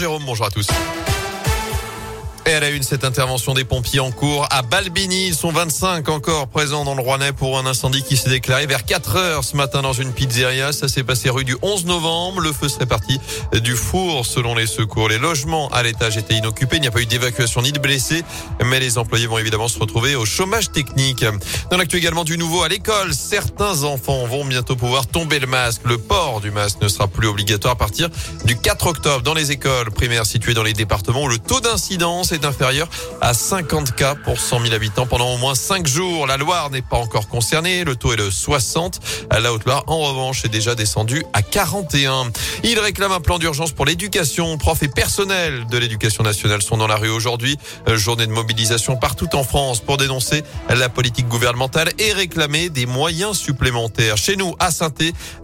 Jérôme, bonjour à tous. Et à la une, cette intervention des pompiers en cours à Balbini. Ils sont 25 encore présents dans le Rouennais pour un incendie qui s'est déclaré vers 4 heures ce matin dans une pizzeria. Ça s'est passé rue du 11 novembre. Le feu serait parti du four selon les secours. Les logements à l'étage étaient inoccupés. Il n'y a pas eu d'évacuation ni de blessés, mais les employés vont évidemment se retrouver au chômage technique. Dans l'actu également du nouveau à l'école, certains enfants vont bientôt pouvoir tomber le masque. Le port du masque ne sera plus obligatoire à partir du 4 octobre dans les écoles primaires situées dans les départements où le taux d'incidence est inférieur à 50 cas pour 100 000 habitants pendant au moins 5 jours. La Loire n'est pas encore concernée. Le taux est de 60. La Haute-Loire, en revanche, est déjà descendu à 41. Il réclame un plan d'urgence pour l'éducation. Profs et personnels de l'éducation nationale sont dans la rue aujourd'hui. Journée de mobilisation partout en France pour dénoncer la politique gouvernementale et réclamer des moyens supplémentaires. Chez nous, à saint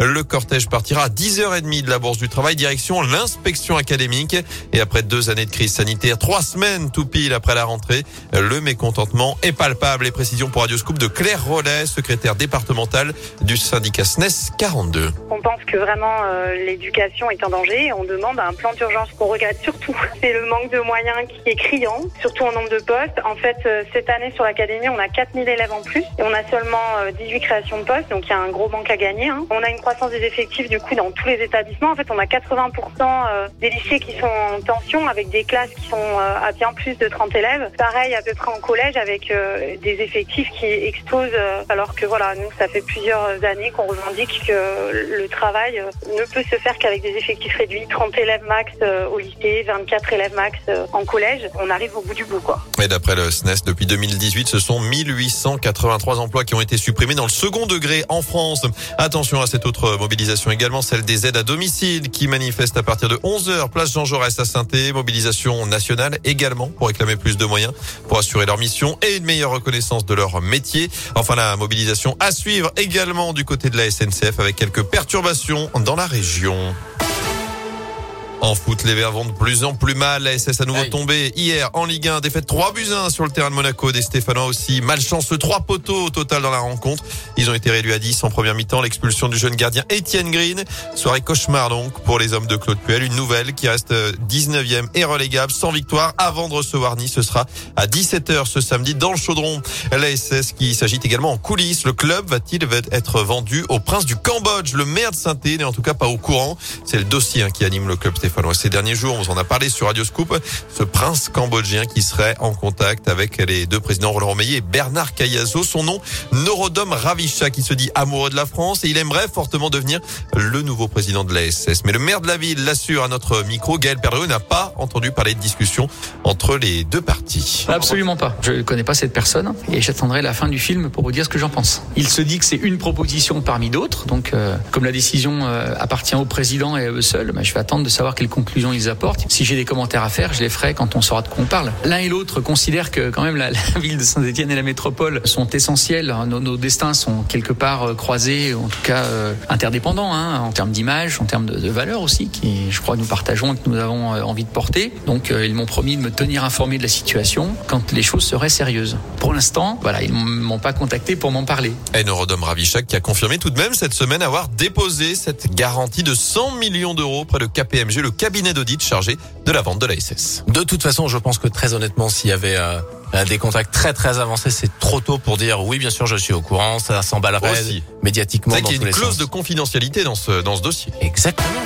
le cortège partira à 10h30 de la Bourse du Travail, direction l'inspection académique. Et après deux années de crise sanitaire, trois semaines tout pile après la rentrée. Le mécontentement est palpable. Les précisions pour Radio Scoop de Claire Rollet, secrétaire départementale du syndicat SNES 42. On pense que vraiment euh, l'éducation est en danger. On demande un plan d'urgence qu'on regarde surtout. C'est le manque de moyens qui est criant, surtout en nombre de postes. En fait, euh, cette année sur l'académie, on a 4000 élèves en plus et on a seulement 18 euh, créations de postes, donc il y a un gros manque à gagner. Hein. On a une croissance des effectifs du coup dans tous les établissements. En fait, on a 80% des lycées qui sont en tension avec des classes qui sont à bien plus de 30 élèves. Pareil à peu près en collège avec euh, des effectifs qui explosent euh, alors que voilà, nous ça fait plusieurs années qu'on revendique que le travail euh, ne peut se faire qu'avec des effectifs réduits, 30 élèves max au lycée, 24 élèves max en collège. On arrive au bout du bout quoi. Et d'après le SNES, depuis 2018, ce sont 1883 emplois qui ont été supprimés dans le second degré en France. Attention à cette autre mobilisation également, celle des aides à domicile qui manifestent à partir de 11h, place Jean Jaurès à saint mobilisation nationale également pour réclamer plus de moyens pour assurer leur mission et une meilleure reconnaissance de leur métier. Enfin, la mobilisation à suivre également du côté de la SNCF avec quelques perturbations dans la région. En foot, les Verts vont de plus en plus mal. La SS à nouveau tombé hier en Ligue 1. Défaite 3 buts 1 sur le terrain de Monaco. Des Stéphanois aussi. Malchance 3 poteaux au total dans la rencontre. Ils ont été réduits à 10 en première mi-temps. L'expulsion du jeune gardien Étienne Green. Soirée cauchemar donc pour les hommes de Claude Puel. Une nouvelle qui reste 19e et relégable sans victoire avant de recevoir Nice. Ce sera à 17h ce samedi dans le chaudron. La SS qui s'agite également en coulisses. Le club va-t-il être vendu au prince du Cambodge? Le maire de saint n'est en tout cas pas au courant. C'est le dossier hein, qui anime le club ces derniers jours, on vous en a parlé sur Radio Scoop, ce prince cambodgien qui serait en contact avec les deux présidents Roland Meillet et Bernard Cayazo. Son nom, Norodom Ravisha, qui se dit amoureux de la France et il aimerait fortement devenir le nouveau président de la SS. Mais le maire de la ville l'assure à notre micro, Gaël Perriot n'a pas entendu parler de discussion entre les deux partis. Absolument pas. Je ne connais pas cette personne et j'attendrai la fin du film pour vous dire ce que j'en pense. Il se dit que c'est une proposition parmi d'autres, donc euh, comme la décision euh, appartient au président et à eux seuls, bah, je vais attendre de savoir quelles conclusions ils apportent. Si j'ai des commentaires à faire, je les ferai quand on saura de quoi on parle. L'un et l'autre considèrent que quand même la, ville de Saint-Étienne et la métropole sont essentielles. Nos, nos, destins sont quelque part euh, croisés, en tout cas euh, interdépendants, hein, en termes d'image, en termes de, de valeurs aussi, qui je crois nous partageons et que nous avons euh, envie de porter. Donc ils m'ont promis de me tenir informé de la situation quand les choses seraient sérieuses. Pour l'instant, voilà, ils m'ont pas contacté pour m'en parler. Et Ravichak qui a confirmé tout de même cette semaine avoir déposé cette garantie de 100 millions d'euros près de KPMG, le cabinet d'audit chargé de la vente de la SS. De toute façon, je pense que très honnêtement, s'il y avait euh, des contacts très très avancés, c'est trop tôt pour dire oui, bien sûr, je suis au courant, ça s'emballerait médiatiquement. C'est qu'il y a une clause de confidentialité dans ce dans ce dossier. Exactement.